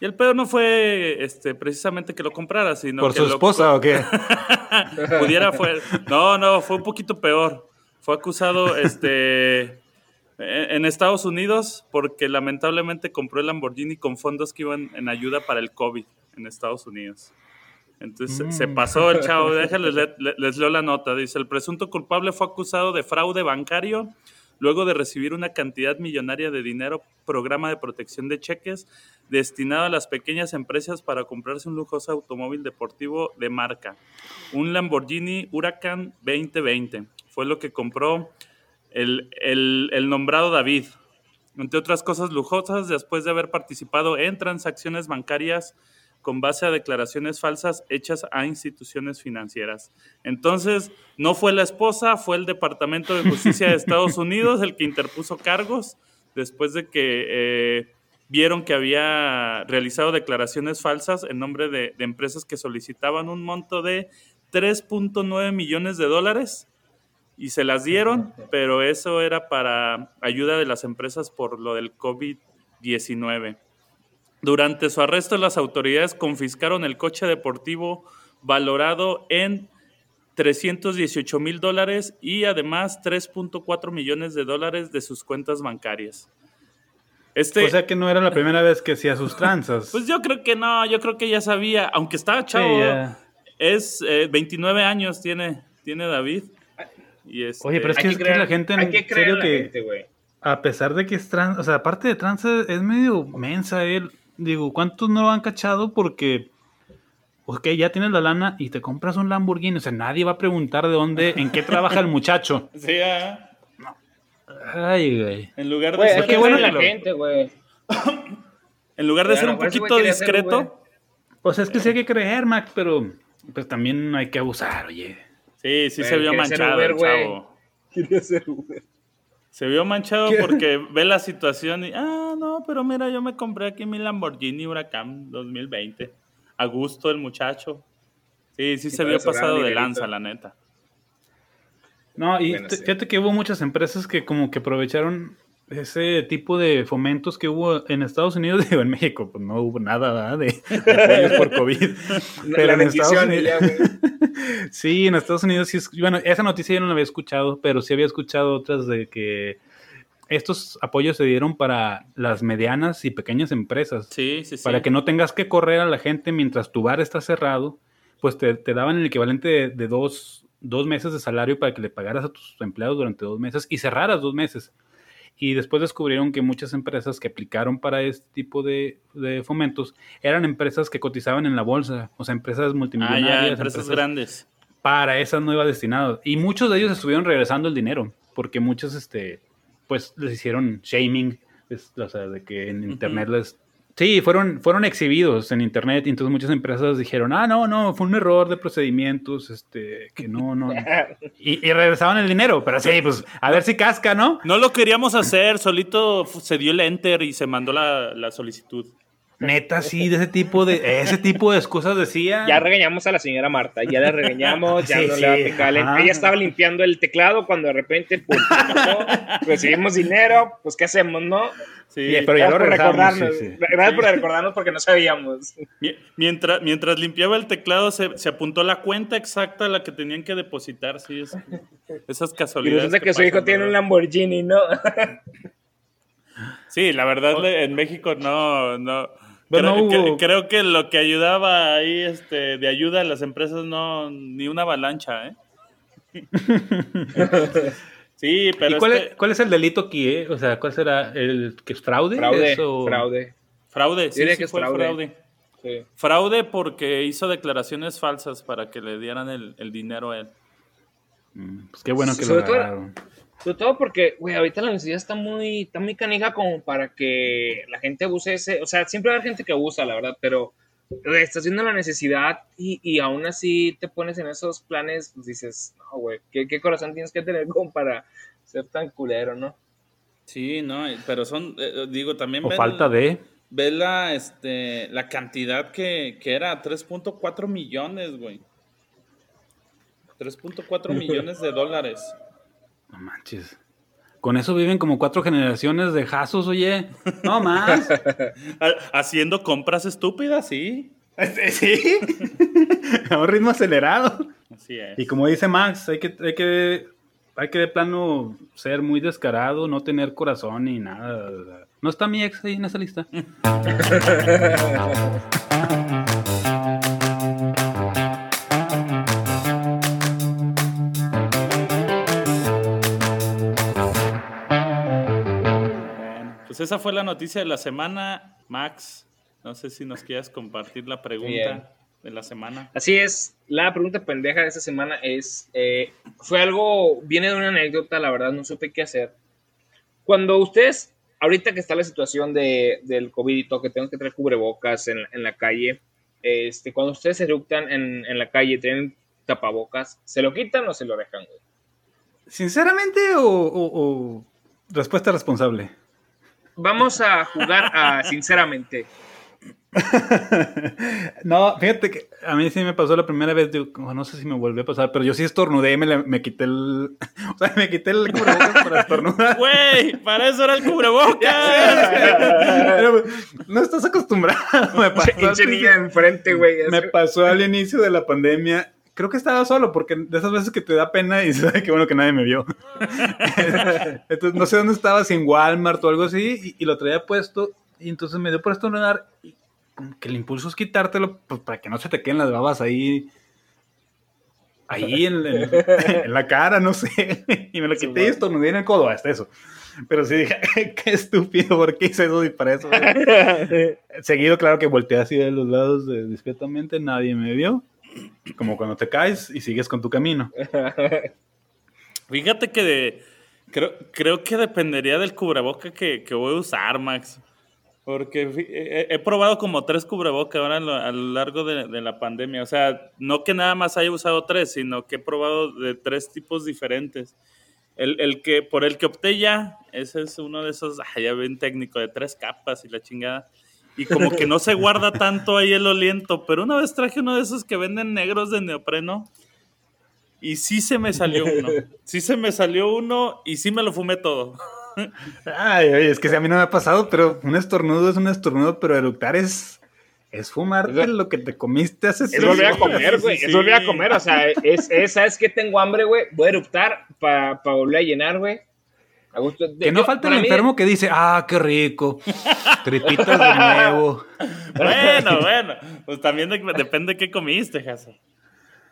Y el peor no fue este, precisamente que lo comprara, sino ¿Por que su lo- esposa o qué? pudiera fue no no fue un poquito peor fue acusado este en en Estados Unidos porque lamentablemente compró el Lamborghini con fondos que iban en ayuda para el COVID en Estados Unidos entonces se- se Mm. pasó el chavo déjales le- le- les leo la nota dice el presunto culpable fue acusado de fraude bancario luego de recibir una cantidad millonaria de dinero programa de protección de cheques destinado a las pequeñas empresas para comprarse un lujoso automóvil deportivo de marca un Lamborghini Huracan 2020. Fue lo que compró el, el- el nombrado David. Entre otras cosas lujosas, después de haber participado en transacciones bancarias con base a declaraciones falsas hechas a instituciones financieras. Entonces, no fue la esposa, fue el Departamento de Justicia de Estados Unidos el que interpuso cargos después de que eh, vieron que había realizado declaraciones falsas en nombre de, de empresas que solicitaban un monto de 3.9 millones de dólares y se las dieron, pero eso era para ayuda de las empresas por lo del COVID-19. Durante su arresto, las autoridades confiscaron el coche deportivo valorado en 318 mil dólares y además 3.4 millones de dólares de sus cuentas bancarias. Este, O sea que no era la primera vez que hacía sus tranzas. pues yo creo que no, yo creo que ya sabía, aunque estaba Sí, chavo, ya. es eh, 29 años tiene, tiene David. Y este, Oye, pero es que, que es que creer- la gente en hay que creer serio la que gente, güey. a pesar de que es trans, o sea, aparte de trans es medio mensa él. Digo, ¿cuántos no lo han cachado porque ok, ya tienes la lana y te compras un Lamborghini, o sea, nadie va a preguntar de dónde, en qué trabaja el muchacho. Sí, Ay, güey. en lugar de ser, qué bueno la lo- gente, güey. en lugar de Pero ser un poquito discreto. O sea, es que sí hay que creer, Mac, pero pues también no hay que abusar, oye. sí, sí Güey, se vio manchado Uber, el chavo. Quería ser Uber. Se vio manchado porque ve la situación y, ah, no, pero mira, yo me compré aquí mi Lamborghini Huracán 2020. A gusto el muchacho. Sí, sí se vio pasado de lanza, la neta. No, y Bueno, te- sí. fíjate que hubo muchas empresas que como que aprovecharon ese tipo de fomentos que hubo en Estados Unidos, digo, en México, pues no hubo nada ¿verdad? de, apoyos por COVID. Pero en Estados Unidos, ya, sí, en Estados Unidos sí, bueno, esa noticia yo no la había escuchado, pero sí había escuchado otras de que estos apoyos se dieron para las medianas y pequeñas empresas. Sí, sí, sí. Para que no tengas que correr a la gente mientras tu bar está cerrado, pues te, te daban el equivalente de, de dos, dos meses de salario para que le pagaras a tus empleados durante dos meses y cerraras dos meses. Y después descubrieron que muchas empresas que aplicaron para este tipo de, de fomentos eran empresas que cotizaban en la bolsa, o sea, empresas Ah, multimillonarias, ya, empresas grandes. para esas nuevas destinadas. Y muchos de ellos estuvieron regresando el dinero, porque muchos, este, pues, les hicieron shaming, es- o sea, de que en internet les... Sí, fueron, fueron exhibidos en internet y entonces muchas empresas dijeron, ah, no, no, fue un error de procedimientos, este, que no, no. Y, y regresaban el dinero, pero sí, pues, a ver si casca, ¿no? No lo queríamos hacer, solito se dio el enter y se mandó la, la solicitud. Neta, sí, de ese tipo de, ese tipo de excusas decía. Ya regañamos a la señora Marta, ya la regañamos, ya Sí, no le va a ajá. Ella estaba limpiando el teclado cuando de repente mató, recibimos dinero, pues ¿qué hacemos, no? Sí. Pero ya lo recordarnos, sí, sí. gracias por recordarnos porque no sabíamos. Mi- Mientras, mientras limpiaba el teclado, se, se apuntó la cuenta exacta a la que tenían que depositar. Sí, es- esas Y casualidades. resulta que su hijo tiene un. Lamborghini, ¿no? Sí, la verdad, le- en México no. no Pero creo, no hubo- que, creo que lo que ayudaba ahí este, de ayuda a las empresas, no, ni una avalancha, ¿eh? sí, pero ¿Y cuál, este- es, cuál es el delito aquí, eh? O sea, ¿cuál será? ¿El que es fraude? Fraude, ¿Eso? fraude. fraude, sí, sí que fue fraude. fraude. Sí. Fraude porque hizo declaraciones falsas para que le dieran el, el dinero a él. Mm, Pues qué bueno que lo Sobre todo- agarraron. Sobre todo porque, güey, ahorita la necesidad está muy, está muy canija como para que la gente use ese, o sea, siempre va a haber gente que usa, la verdad, pero güey, estás viendo la necesidad y, y aún así te pones en esos planes, pues dices, no, güey, ¿qué, qué corazón tienes que tener como para ser tan culero, ¿no? Sí, no, pero son, eh, digo, también... O ven- falta de... ves la, este, la cantidad que, que era, 3.4 millones, güey. 3.4 millones de dólares. No manches. Con eso viven como cuatro generaciones de jasos, oye. No más. Haciendo compras estúpidas, sí. Sí. A un ritmo acelerado. Así es. Y como dice Max, hay que, hay que, hay que de plano ser muy descarado, no tener corazón ni nada. No está mi ex ahí en esa lista. Esa fue la noticia de la semana. Max, no sé si nos quieras compartir la pregunta Bien. de la semana. Así es, la pregunta pendeja de esta semana es, eh, fue algo, viene de una anécdota, la verdad no supe qué hacer. Cuando ustedes, ahorita que está la situación de, del COVID y todo, que tengo que traer cubrebocas en, en la calle, este, cuando ustedes eructan en, en la calle, tienen tapabocas, ¿se lo quitan o se lo dejan? güey? ¿Sinceramente o, o- o respuesta responsable? Vamos a jugar a sinceramente. no, fíjate que a mí sí me pasó la primera vez, digo, no sé si me volvió a pasar, pero yo sí estornudé y me, la- me quité el... O sea, me quité el cubrebocas para estornudar. Güey, para eso era el cubrebocas. Pero no estás acostumbrado. Me pasó, al enfrente, güey. me pasó al inicio de la pandemia. Creo que estaba solo, porque de esas veces que te da pena y sabes que bueno que nadie me vio. entonces no sé dónde estaba, si en Walmart o algo así, y, y lo traía puesto, y entonces me dio por estornudar, y como que el impulso es quitártelo, pues para que no se te queden las babas ahí, ahí en, en- en la cara, no sé. y me lo quité y estornudé en el codo, hasta eso. Pero sí dije, qué estúpido, ¿por qué hice eso? Y para eso. Seguido, claro que volteé así de los lados de- discretamente, nadie me vio. Como cuando te caes y sigues con tu camino. Fíjate que de- creo, creo que dependería del cubreboca que, que voy a usar, Max. Porque he, he probado como tres cubrebocas ahora a lo, a lo largo de, de la pandemia. O sea, no que nada más haya usado tres, sino que he probado de tres tipos diferentes. El, el que, por el que opté ya, ese es uno de esos, ah, ya ven técnico, de tres capas y la chingada. Y como que no se guarda tanto ahí el oliento, pero una vez traje uno de esos que venden negros de neopreno y sí se me salió uno. Sí se me salió uno y sí me lo fumé todo. Ay, oye, es que a mí no me ha pasado, pero un estornudo es un estornudo, pero eructar es, es fumarte Es- lo que te comiste hace Es volver a comer, güey. sí, Es volver a comer. O sea, es, es ¿sabes qué? Tengo hambre, güey. Voy a eruptar para volver a llenar, güey. A gusto. Que no Yo- falta el mí- enfermo que dice, ah, qué rico, tripitas de nuevo. Bueno, bueno. Pues también de- depende qué comiste, Jaso.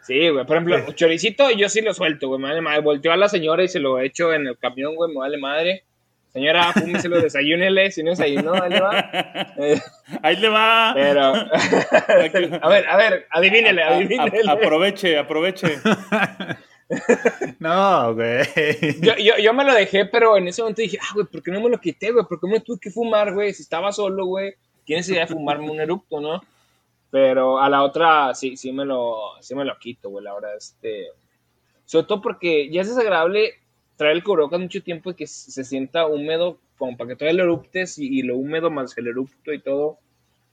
Sí, güey. Por ejemplo, choricito yo sí lo suelto, güey. Me vale madre. Volteo a la señora y se lo echo en el camión, güey. Me vale madre. Señora, fúmeselo, desayúnele. Si no desayunó, ahí le va. Ahí le va. pero... a ver, a ver, adivínele, A- a- adivínele. aproveche, aproveche. No, güey. Yo, yo, yo me lo dejé, pero en ese momento dije, ah, güey, ¿por qué no me lo quité, güey? ¿Por qué me tuve que fumar, güey? Si estaba solo, güey, ¿quién necesidad de fumarme un eructo, no? Pero a la otra, sí, sí me lo, sí me lo quito, güey, la verdad, este... Sobre todo porque ya es desagradable traer el cubrebocas mucho tiempo y que se sienta húmedo, como para que todavía lo eruptes y, y lo húmedo más el erupto y todo,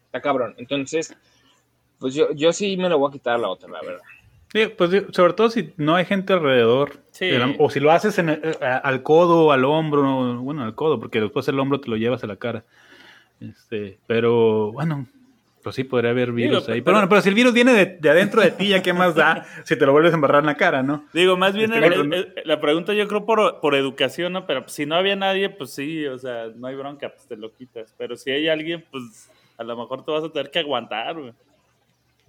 está cabrón. Entonces, pues yo, yo sí me lo voy a quitar a la otra, la verdad. Sí, pues sobre todo si no hay gente alrededor. Sí. El- O si lo haces en el- a- al codo o al hombro, no, bueno, al codo, porque después el hombro te lo llevas a la cara. Este, pero bueno, pues sí podría haber virus Digo, ahí. pero- Pero bueno, pero si el virus viene de, de adentro de ti, ¿ya qué más da si te lo vuelves a embarrar en la cara, no? Digo, más bien Este, el- bueno, el- el- la pregunta yo creo por, por educación, ¿no? Pero si no había nadie, pues sí, o sea, no hay bronca, pues te lo quitas. Pero si hay alguien, pues a lo mejor te vas a tener que aguantar, güey.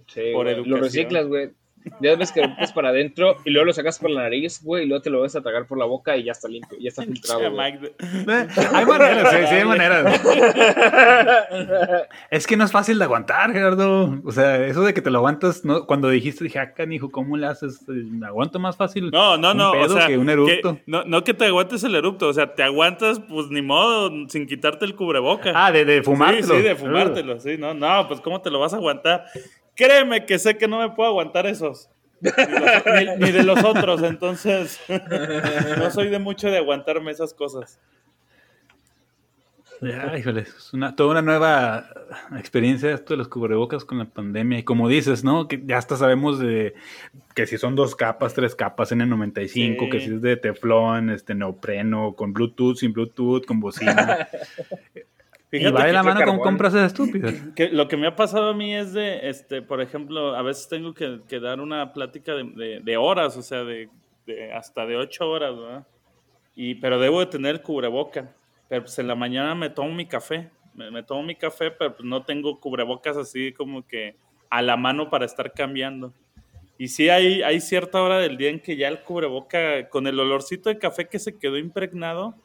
Sí, Por educación. Lo reciclas, güey. Ya ves que lo metes para adentro y luego lo sacas por la nariz, güey, y luego te lo vas a tragar por la boca y ya está limpio, ya está filtrado. Eh, hay maneras, sí, sí hay maneras. Es que no es fácil de aguantar, Gerardo. O sea, eso de que te lo aguantas, ¿no? cuando dijiste, dije, ah, canijo, ¿cómo le haces? Me aguanto más fácil No, no, un no. pedo o sea, que un eructo. que- no, no que te aguantes el erupto, o sea, te aguantas, pues ni modo, sin quitarte el cubreboca. Ah, de, de fumártelo. Sí, sí, de fumártelo, sí, no, no, pues cómo te lo vas a aguantar. Créeme que sé que no me puedo aguantar esos. Ni, los- ni- ni de los otros, entonces no soy de mucho de aguantarme esas cosas. Ya, híjole, es una, toda una nueva experiencia esto de los cubrebocas con la pandemia. Y como dices, ¿no? Que ya hasta sabemos de que si son dos capas, tres capas N95, que si es de teflón, este neopreno, con Bluetooth, sin Bluetooth, con bocina. y va de la mano con compras estúpidas. Que lo que me ha pasado a mí es de, este, por ejemplo, a veces tengo que, dar una plática de, horas, o sea, de, hasta de ocho horas, ¿verdad? Y, pero debo de tener cubreboca. Pero pues en la mañana me tomo mi café. Me, tomo mi café, pero pues no tengo cubrebocas así como que a la mano para estar cambiando. Y sí hay, hay cierta hora del día en que ya el cubreboca, con el olorcito de café que se quedó impregnado,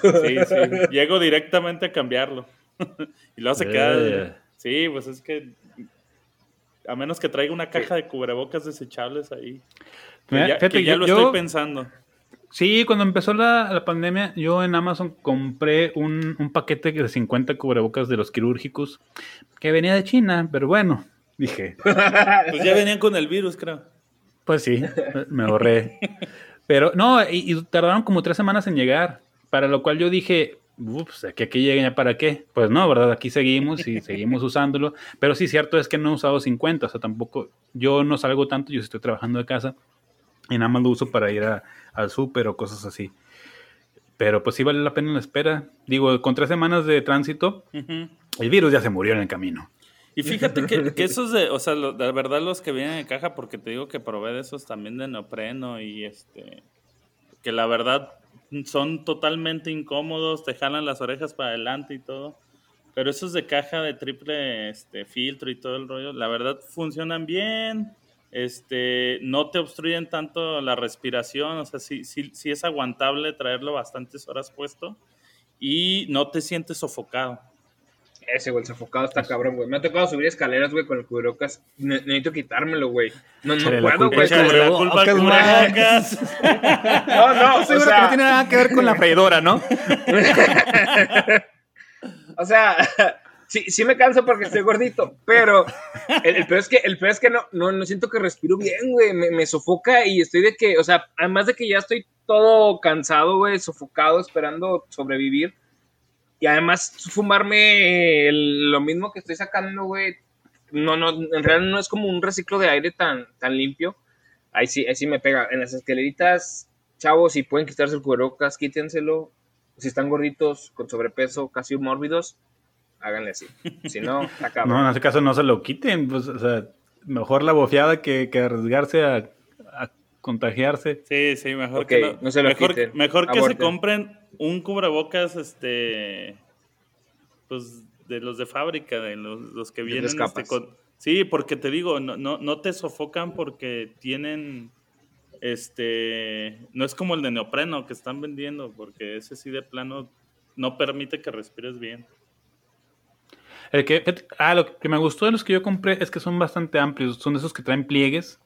sí, sí, llego directamente a cambiarlo. y luego se queda... Eh. Sí, pues es que a menos que traiga una caja de cubrebocas desechables ahí. Que ya, lo estoy pensando. Sí, cuando empezó la, pandemia, yo en Amazon compré un, paquete de 50 cubrebocas de los quirúrgicos que venía de China, pero bueno, dije. pues ya venían con el virus, creo. Pues sí, me ahorré. Pero no, y, tardaron como tres semanas en llegar, para lo cual yo dije, ups, que aquí lleguen ya para qué. Pues no, ¿verdad? Aquí seguimos y seguimos usándolo. Pero sí, cierto es que no he usado 50, o sea, tampoco, yo no salgo tanto, yo estoy trabajando de casa y nada más lo uso para ir a al súper o cosas así. Pero pues sí vale la pena la espera. Digo, con tres semanas de tránsito, el virus ya se murió en el camino. Y fíjate que, que esos de, o sea, de verdad los que vienen en caja, porque te digo que probé de esos también de neopreno y este, que la verdad son totalmente incómodos, te jalan las orejas para adelante y todo. Pero esos de caja de triple este, filtro y todo el rollo, la verdad funcionan bien este, no te obstruyen tanto la respiración, o sea, sí, sí, sí es aguantable traerlo bastantes horas puesto y no te sientes sofocado. Ese, güey, sofocado está cabrón, güey. Me ha tocado subir escaleras, güey, con el cubrebocas. necesito quitármelo, güey. No, no puedo, güey. La culpa No, no, seguro que no tiene nada que ver con la freidora, ¿no? o sea, sí, sí me canso porque estoy gordito, pero el, peor es que, el peor es que no, no, no siento que respiro bien, güey, me, me, sofoca y estoy de que, o sea, además de que ya estoy todo cansado, güey, sofocado, esperando sobrevivir, y además fumarme lo mismo que estoy sacando, güey, no, no, en realidad no es como un reciclo de aire tan, tan limpio, ahí sí, ahí sí me pega, en las escaleritas, chavos, si pueden quitarse el cubrebocas, quítenselo, si están gorditos, con sobrepeso, casi mórbidos, háganle así. Si no, acaba. No, en ese caso no se lo quiten, pues, o sea, mejor la bofeada que, que arriesgarse a, contagiarse. Sí, sí, mejor que no se lo mejor, quiten. Mejor que se compren un cubrebocas, este, pues, de los de fábrica, de los, que vienen este, con... Sí, porque te digo, no, no, no te sofocan porque tienen este no es como el de neopreno que están vendiendo, porque ese sí de plano no permite que respires bien. El que, ah, lo que me gustó de los que yo compré es que son bastante amplios, son esos que traen pliegues.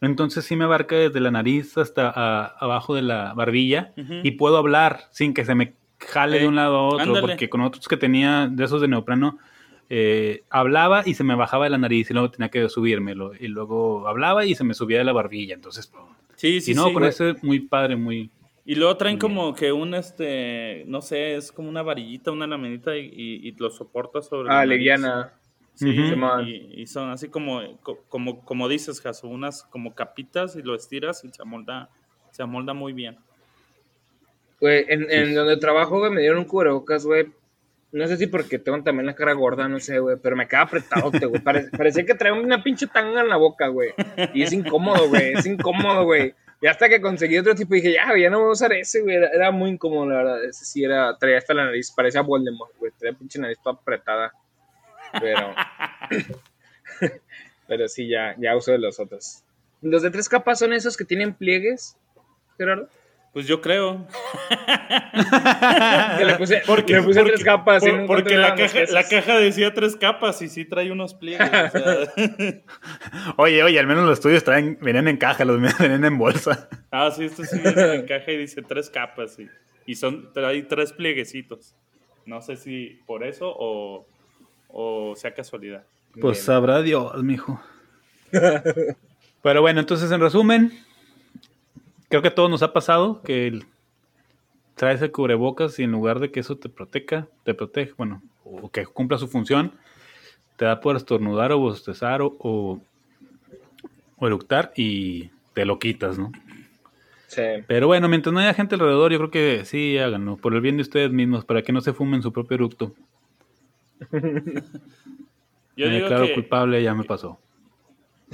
Entonces sí me abarca desde la nariz hasta abajo de la barbilla y puedo hablar sin que se me jale de un lado a otro, porque con otros que tenía de esos de neoprano, eh, hablaba y se me bajaba de la nariz y luego tenía que subírmelo. Y luego hablaba y se me subía de la barbilla. Entonces, sí, sí, y no, con ese muy padre, muy, y luego traen como que un, este, no sé, es como una varillita, una laminita y, y, lo soporta sobre Ah, leviana. Sí, y, son así como, como, como dices, Jaso, unas como capitas y lo estiras y se amolda, se amolda muy bien. Güey, en, en donde trabajo, güey, me dieron un cubrebocas, güey. No sé si porque tengo también la cara gorda, no sé, güey, pero me queda apretado, güey. parecía que traía una pinche tanga en la boca, güey. Y es incómodo, güey, es incómodo, güey. Y hasta que conseguí otro tipo dije, ya, ya no voy a usar ese, güey. Era, muy incómodo, la verdad. Ese sí era, traía hasta la nariz, parecía Voldemort, güey. Traía pinche nariz toda apretada. Pero. pero sí, ya, ya uso de los otros. Los de tres capas son esos que tienen pliegues, Gerardo. Pues yo creo. le puse, porque, le puse tres capas. porque la caja, la caja, decía tres capas y sí trae unos pliegues. oye, oye, al menos los tuyos traen, vienen en caja, los míos vienen en bolsa. Ah, sí, estos sí vienen en caja y dice tres capas. Y, y son, trae tres plieguecitos. No sé si por eso o, o sea casualidad. Pues sabrá Dios, mijo. Pero bueno, entonces en resumen, creo que a todos nos ha pasado que traes el cubrebocas y en lugar de que eso te proteja, te protege, bueno, o que cumpla su función, te da por estornudar o bostezar o, o, o eructar y te lo quitas, ¿no? Sí. Pero bueno, mientras no haya gente alrededor, yo creo que sí, háganlo, por el bien de ustedes mismos, para que no se fumen su propio eructo. Yo Me digo declaro que culpable, ya me pasó.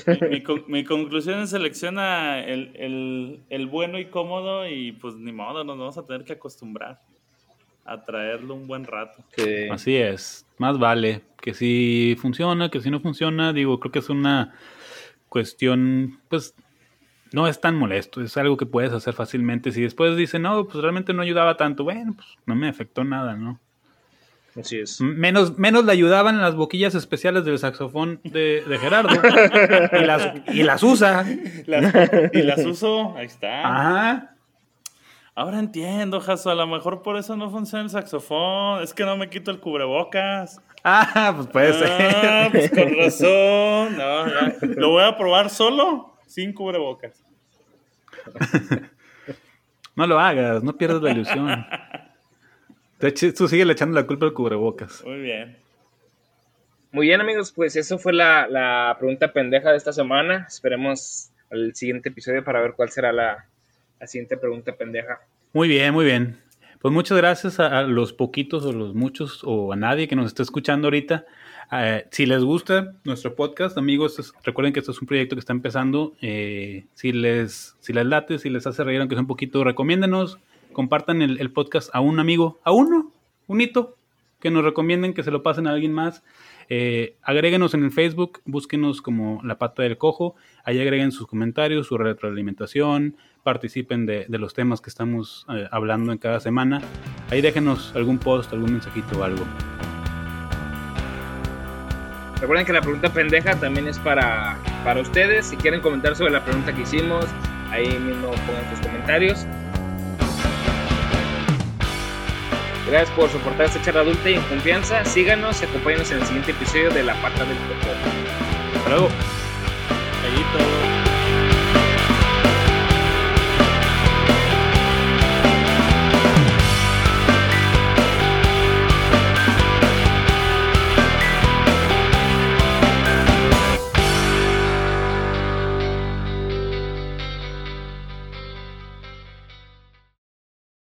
mi, mi con- mi conclusión es selecciona el, el, el bueno y cómodo y pues ni modo, nos vamos a tener que acostumbrar a traerlo un buen rato. Sí. Así es, más vale que si funciona, que si no funciona, digo, creo que es una cuestión, pues no es tan molesto, es algo que puedes hacer fácilmente. Si después dicen, no, pues realmente no ayudaba tanto, bueno, pues no me afectó nada, ¿no? Así es. Menos, menos le ayudaban las boquillas especiales del saxofón de, de Gerardo y, las, y las usa. Las- y las uso, ahí está. Ajá. Ahora entiendo, Jaso, a lo mejor por eso no funciona el saxofón. Es que no me quito el cubrebocas. Ah, pues puede Ah, ser. pues con razón. No, ya. Lo voy a probar solo, sin cubrebocas. No lo hagas, no pierdas la ilusión. Tú sigue echando la culpa al cubrebocas. Muy bien. Muy bien, amigos, pues eso fue la, la pregunta pendeja de esta semana. Esperemos al siguiente episodio para ver cuál será la, la siguiente pregunta pendeja. Muy bien, muy bien. Pues muchas gracias a, a los poquitos o los muchos o a nadie que nos esté escuchando ahorita. Eh, si les gusta nuestro podcast, amigos, es- recuerden que esto es un proyecto que está empezando. Eh, si, les, si les late, si les hace reír, aunque sea un poquito, recomiéndenos, compartan el, podcast a un amigo, a uno, un hito, que nos recomienden, que se lo pasen a alguien más. Eh, agréguenos en el Facebook, búsquenos como La Pata del Cojo, ahí agreguen sus comentarios, su retroalimentación, participen de, de los temas que estamos eh, hablando en cada semana. Ahí déjenos algún post, algún mensajito o algo. Recuerden que la pregunta pendeja también es para, para ustedes. Si quieren comentar sobre la pregunta que hicimos, ahí mismo pongan sus comentarios. Gracias por soportar esta charla adulta y en confianza. Síganos y acompáñenos en el siguiente episodio de La Pata del Coco. Hasta luego.